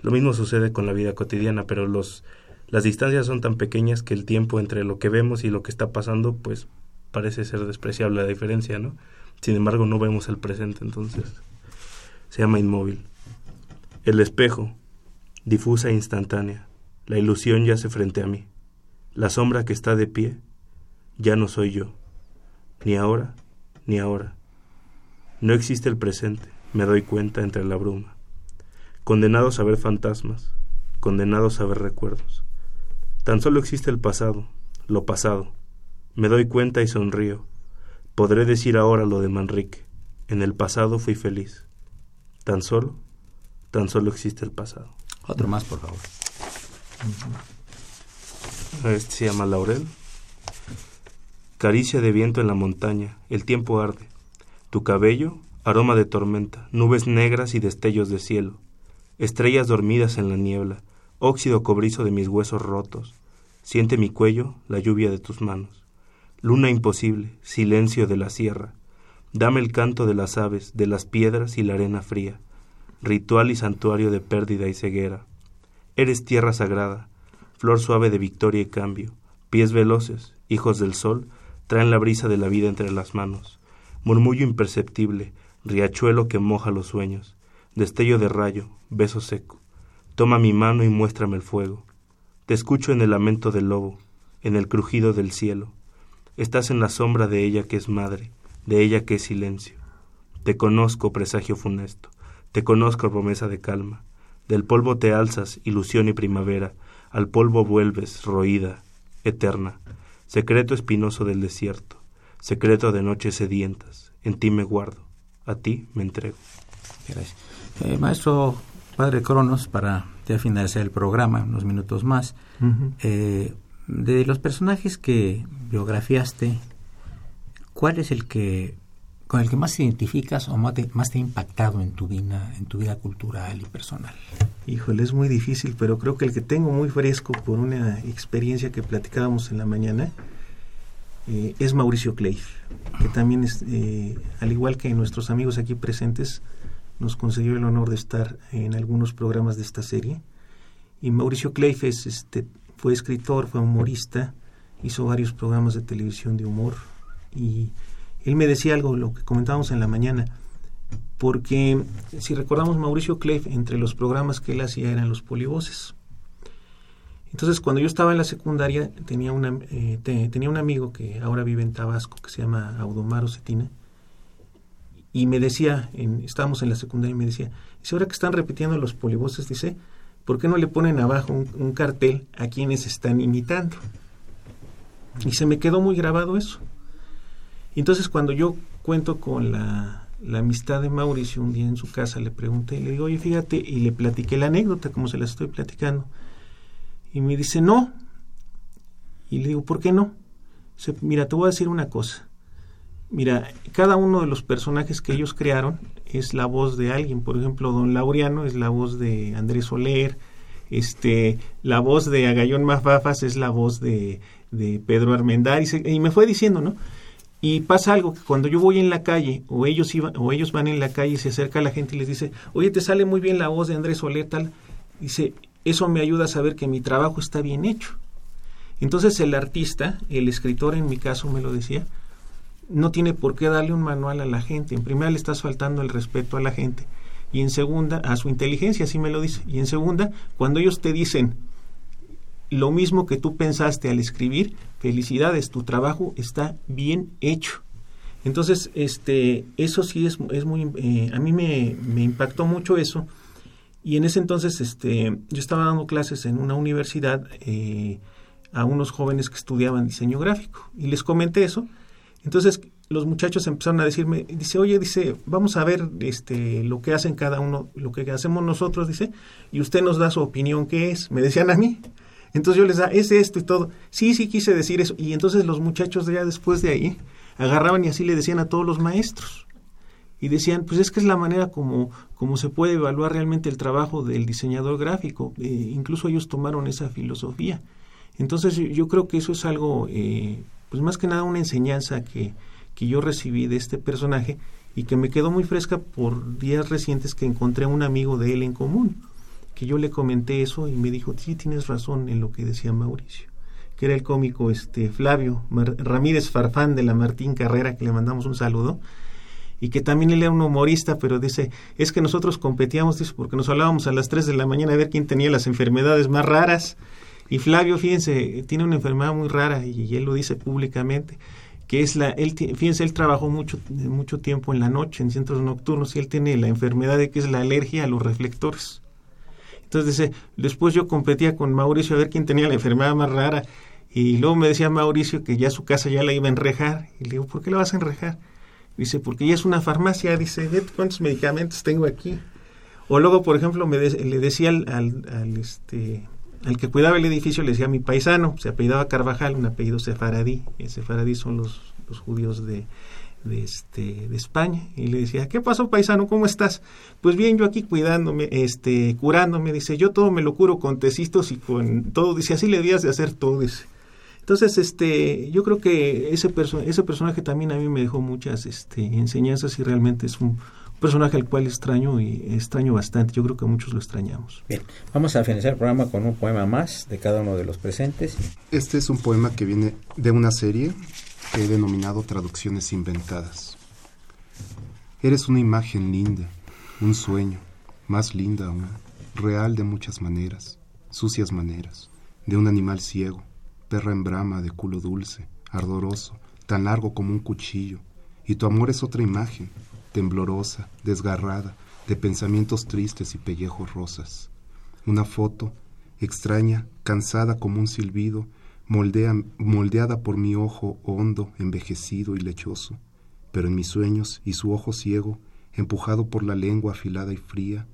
F: Lo mismo sucede con la vida cotidiana, pero los las distancias son tan pequeñas que el tiempo entre lo que vemos y lo que está pasando, pues parece ser despreciable la diferencia, ¿no? Sin embargo, no vemos el presente, entonces se llama inmóvil. El espejo, difusa e instantánea, la ilusión yace frente a mí. La sombra que está de pie, ya no soy yo, ni ahora, ni ahora. No existe el presente, me doy cuenta entre la bruma. Condenados a ver fantasmas, condenados a ver recuerdos. Tan solo existe el pasado, lo pasado. Me doy cuenta y sonrío Podré decir ahora lo de Manrique. En el pasado fui feliz. Tan solo, tan solo existe el pasado.
A: Otro más, por favor.
F: Este se llama Laurel. Caricia de viento en la montaña, el tiempo arde. Tu cabello, aroma de tormenta, nubes negras y destellos de cielo, estrellas dormidas en la niebla, óxido cobrizo de mis huesos rotos. Siente mi cuello la lluvia de tus manos. Luna imposible, silencio de la sierra. Dame el canto de las aves, de las piedras y la arena fría. Ritual y santuario de pérdida y ceguera. Eres tierra sagrada, flor suave de victoria y cambio. Pies veloces, hijos del sol, traen la brisa de la vida entre las manos. Murmullo imperceptible, riachuelo que moja los sueños. Destello de rayo, beso seco. Toma mi mano y muéstrame el fuego. Te escucho en el lamento del lobo, en el crujido del cielo. Estás en la sombra de ella que es madre, de ella que es silencio. Te conozco, presagio funesto, te conozco, promesa de calma. Del polvo te alzas, ilusión y primavera, al polvo vuelves, roída, eterna. Secreto espinoso del desierto, secreto de noches sedientas, en ti me guardo, a ti me entrego.
A: Gracias. Eh, maestro Padre Cronos, para ya finalizar el programa, unos minutos más, eh, de los personajes que biografiaste, ¿cuál es el que con el que más te identificas o más te, ha impactado en tu vida, en tu vida cultural y personal?
D: Híjole, es muy difícil, pero creo que el que tengo muy fresco por una experiencia que platicábamos en la mañana eh, es Mauricio Clay, que también es, eh, al igual que nuestros amigos aquí presentes, nos concedió el honor de estar en algunos programas de esta serie. Y Mauricio Cleifes este, fue escritor, fue humorista, hizo varios programas de televisión de humor y él me decía algo, lo que comentábamos en la mañana, porque si recordamos Mauricio Cleif, entre los programas que él hacía eran los polivoces. Entonces, cuando yo estaba en la secundaria, tenía, eh, tenía un amigo que ahora vive en Tabasco, que se llama Audomaro Cetina, y me decía, en, estábamos en la secundaria y me decía, dice, ahora que están repitiendo los polivoces, dice, ¿por qué no le ponen abajo un, cartel a quienes están imitando? Y se me quedó muy grabado eso. entonces cuando yo cuento con la, amistad de Mauricio, un día en su casa le pregunté, le digo, oye, fíjate, y le platiqué la anécdota como se la estoy platicando. Y me dice, no. Y le digo, ¿por qué no? Dice, mira, te voy a decir una cosa. Mira, cada uno de los personajes que ellos crearon es la voz de alguien. Por ejemplo, Don Laureano es la voz de Andrés Soler. Este, la voz de Agallón Mafafas es la voz de, de Pedro Armendáriz. Y me fue diciendo, ¿no? Y pasa algo que cuando yo voy en la calle o ellos iban, o ellos van en la calle y se acerca a la gente y les dice, oye, te sale muy bien la voz de Andrés Soler, tal. Dice, eso me ayuda a saber que mi trabajo está bien hecho. Entonces el artista, el escritor en mi caso me lo decía, no tiene por qué darle un manual a la gente. En primera le estás faltando el respeto a la gente y en segunda a su inteligencia, así me lo dice. Y en segunda, cuando ellos te dicen lo mismo que tú pensaste al escribir, felicidades, tu trabajo está bien hecho. Entonces, este, eso sí es, es muy, eh, a mí me, me, impactó mucho eso. Y en ese entonces, este, yo estaba dando clases en una universidad eh, a unos jóvenes que estudiaban diseño gráfico y les comenté eso entonces los muchachos empezaron a decirme, dice, oye, dice, vamos a ver este, lo que hacen cada uno, lo que hacemos nosotros, dice, y usted nos da su opinión, ¿qué es? Me decían a mí. Entonces yo les da, es esto y todo. Sí, sí quise decir eso. Y entonces los muchachos ya después de ahí agarraban y así le decían a todos los maestros. Y decían, pues es que es la manera como, como se puede evaluar realmente el trabajo del diseñador gráfico. Eh, incluso ellos tomaron esa filosofía. Entonces yo creo que eso es algo eh, pues más que nada una enseñanza que, que yo recibí de este personaje y que me quedó muy fresca por días recientes que encontré a un amigo de él en común, que yo le comenté eso y me dijo, sí, tienes razón en lo que decía Mauricio, que era el cómico este Flavio Ramírez Farfán de la Martín Carrera, que le mandamos un saludo, y que también él era un humorista, pero dice, es que nosotros competíamos, dice, porque nos hablábamos a las 3 de la mañana a ver quién tenía las enfermedades más raras, y Flavio, fíjense, tiene una enfermedad muy rara y él lo dice públicamente, que es la, él, fíjense, él trabajó mucho, mucho tiempo en la noche, en centros nocturnos, y él tiene la enfermedad de que es la alergia a los reflectores. Entonces dice, después yo competía con Mauricio a ver quién tenía la enfermedad más rara, y luego me decía Mauricio que ya su casa ya la iba a enrejar, y le digo, ¿por qué la vas a enrejar? Dice, porque ya es una farmacia, dice, cuántos medicamentos tengo aquí. O luego, por ejemplo, me le decía al, al, al, este, al que cuidaba el edificio le decía mi paisano, se apellidaba Carvajal, un apellido sefaradí, y sefaradí son los, judíos de, este, de España, y le decía, ¿qué pasó paisano? ¿Cómo estás? Pues bien, yo aquí cuidándome, este, curándome, dice, yo todo me lo curo con tecitos y con todo, dice, así le debías de hacer todo, dice. Entonces, este, yo creo que ese, ese personaje también a mí me dejó muchas este, enseñanzas y realmente es un personaje al cual extraño y extraño bastante. Yo creo que muchos lo extrañamos.
A: Bien, vamos a finalizar el programa con un poema más de cada uno de los presentes.
B: Este es un poema que viene de una serie que he denominado Traducciones Inventadas. Eres una imagen linda, un sueño, más linda aún, real de muchas maneras, sucias maneras, de un animal ciego, perra en brama de culo dulce, ardoroso, tan largo como un cuchillo, y tu amor es otra imagen, temblorosa, desgarrada, de pensamientos tristes y pellejos rosas. Una foto, extraña, cansada como un silbido, moldea, moldeada por mi ojo hondo, envejecido y lechoso, pero en mis sueños y su ojo ciego, empujado por la lengua afilada y fría,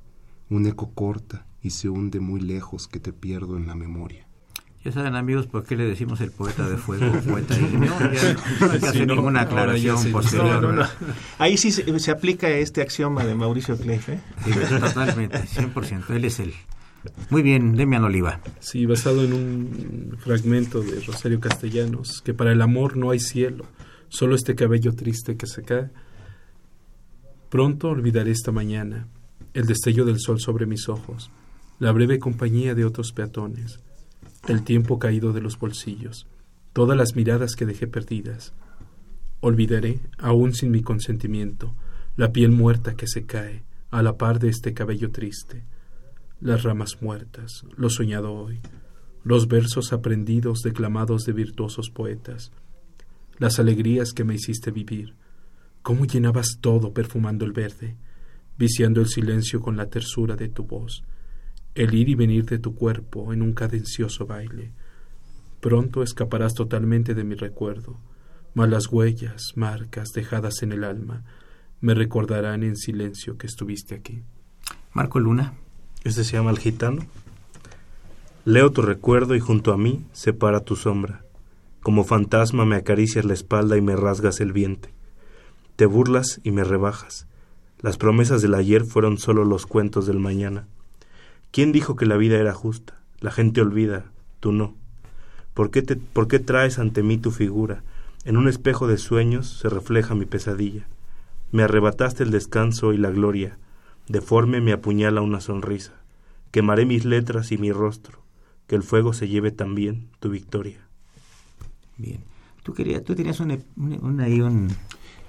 B: un eco corta y se hunde muy lejos que te pierdo en la memoria.
A: Ya saben amigos por qué le decimos el poeta de fuego, poeta de no, ya no hay que hacer ninguna aclaración posterior.
D: No, Ahí sí se, se, aplica este axioma de Mauricio Cleif. ¿eh?
A: Sí, totalmente, 100%. Él es el. Muy bien, Demian Oliva.
C: Sí, basado en un fragmento de Rosario Castellanos, que para el amor no hay cielo, solo este cabello triste que se cae. Pronto olvidaré esta mañana, el destello del sol sobre mis ojos, la breve compañía de otros peatones el tiempo caído de los bolsillos, todas las miradas que dejé perdidas. Olvidaré, aún sin mi consentimiento, la piel muerta que se cae a la par de este cabello triste, las ramas muertas, lo soñado hoy, los versos aprendidos declamados de virtuosos poetas, las alegrías que me hiciste vivir, cómo llenabas todo perfumando el verde, viciando el silencio con la tersura de tu voz, el ir y venir de tu cuerpo en un cadencioso baile. Pronto escaparás totalmente de mi recuerdo, mas las huellas, marcas dejadas en el alma, me recordarán en silencio que estuviste aquí.
A: Marco Luna.
F: Este se llama El Gitano. Leo tu recuerdo y junto a mí se para tu sombra. Como fantasma me acaricias la espalda y me rasgas el vientre. Te burlas y me rebajas. Las promesas del ayer fueron solo los cuentos del mañana. ¿Quién dijo que la vida era justa? La gente olvida, tú no. ¿Por qué, te, ¿Por qué traes ante mí tu figura? En un espejo de sueños se refleja mi pesadilla. Me arrebataste el descanso y la gloria. Deforme me apuñala una sonrisa. Quemaré mis letras y mi rostro. Que el fuego se lleve también tu victoria.
A: Bien. Tú, querías, tú tenías un, un, un...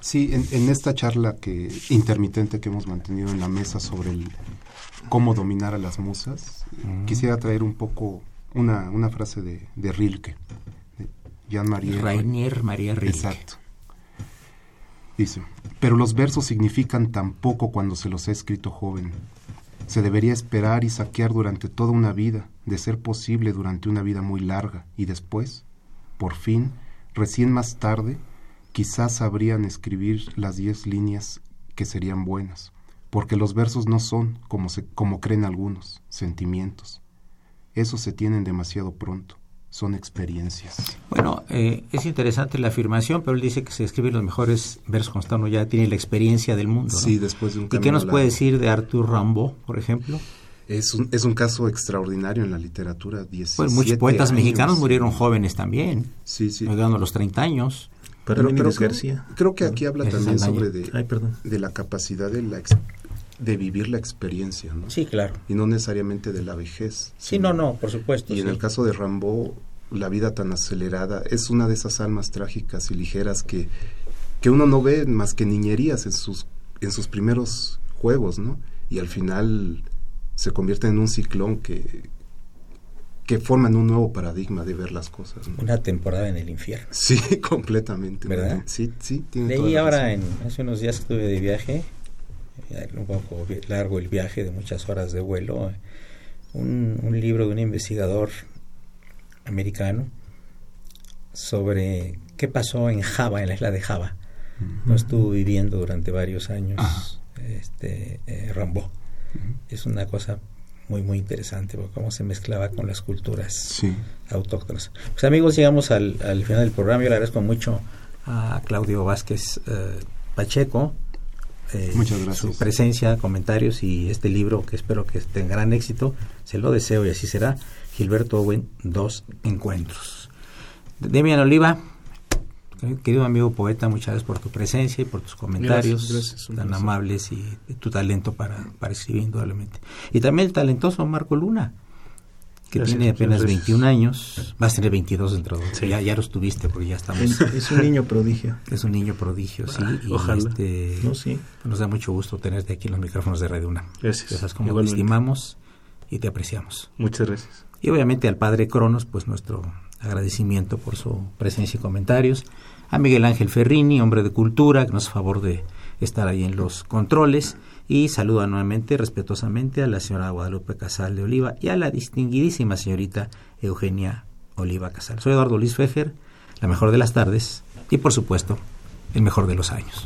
B: Sí, en, en, esta charla que intermitente que hemos mantenido en la mesa sobre el, cómo dominar a las musas, mm. quisiera traer un poco una, una frase de, de Rilke, de Jean Marie
A: Rainier María Rilke.
B: Exacto. Dice, pero los versos significan tan poco cuando se los ha escrito joven. Se debería esperar y saquear durante toda una vida, de ser posible durante una vida muy larga, y después, por fin, recién más tarde, quizás sabrían escribir las diez líneas que serían buenas porque los versos no son, como, se, como creen algunos, sentimientos. Esos se tienen demasiado pronto, son experiencias.
A: Bueno, eh, es interesante la afirmación, pero él dice que se escriben los mejores versos cuando uno ya tiene la experiencia del mundo. ¿no?
B: Sí, después de un
A: ¿Y qué nos puede decir de Arthur Rimbaud, por ejemplo?
B: Es un, es un caso extraordinario en la literatura.
A: Pues muchos poetas
B: años.
A: mexicanos murieron jóvenes también,
B: sí, sí.
A: llegando a los 30 años.
B: Pero, pero creo, creo, que aquí habla también sobre de,
D: Ay,
B: de, la capacidad de la de vivir la experiencia, ¿no?
A: Sí, claro.
B: Y no necesariamente de la vejez.
A: Sí, no, no, por supuesto.
B: Y
A: sí.
B: en el caso de Rambo, la vida tan acelerada es una de esas almas trágicas y ligeras que, que uno no ve más que niñerías en sus, en sus primeros juegos, ¿no? Y al final se convierte en un ciclón que, que forman un nuevo paradigma de ver las cosas. ¿no?
A: Una temporada en el infierno.
B: Sí, completamente.
A: ¿Verdad?
B: Sí, sí. Tiene
A: Leí ahora, en, hace unos días estuve de viaje, un poco largo el viaje de muchas horas de vuelo, un, un libro de un investigador americano sobre qué pasó en Java, en la isla de Java. Uh -huh. No estuvo viviendo durante varios años
B: Ajá.
A: este, eh, Rambo. Uh -huh. Es una cosa muy, muy interesante, cómo se mezclaba con las culturas
B: Sí.
A: autóctonas. Pues amigos, llegamos al, al final del programa. Yo le agradezco mucho a Claudio Vázquez eh, Pacheco. eh,
B: Muchas gracias.
A: Su presencia, comentarios y este libro que espero que tenga gran éxito. Se lo deseo y así será. Gilberto Owen, Dos Encuentros. Demian Oliva, querido amigo poeta, muchas gracias por tu presencia y por tus comentarios
C: Gracias, gracias, un
A: tan amables y, y tu talento para, para escribir indudablemente. Y también el talentoso Marco Luna, que
F: Gracias,
A: tiene apenas
F: gracias.
A: 21 años, vas a tener 22 dentro de...
F: Sí.
A: Ya, ya los tuviste porque ya estamos...
D: Es, es un niño prodigio.
A: es un niño prodigio, sí. y
F: ojalá.
A: este,
D: No, sí.
A: nos da mucho gusto tenerte aquí en los micrófonos de Radio UNAM.
F: Gracias.
A: Sabes cómo te estimamos y te apreciamos.
F: Muchas gracias.
A: Y obviamente al padre Cronos, pues nuestro agradecimiento por su presencia y comentarios. A Miguel Ángel Ferrini, hombre de cultura, que nos hace favor de estar ahí en los controles. Y saluda nuevamente, respetuosamente, a la señora Guadalupe Casal de Oliva y a la distinguidísima señorita Eugenia Oliva Casal. Soy Eduardo Luis Fejer, la mejor de las tardes y, por supuesto, el mejor de los años.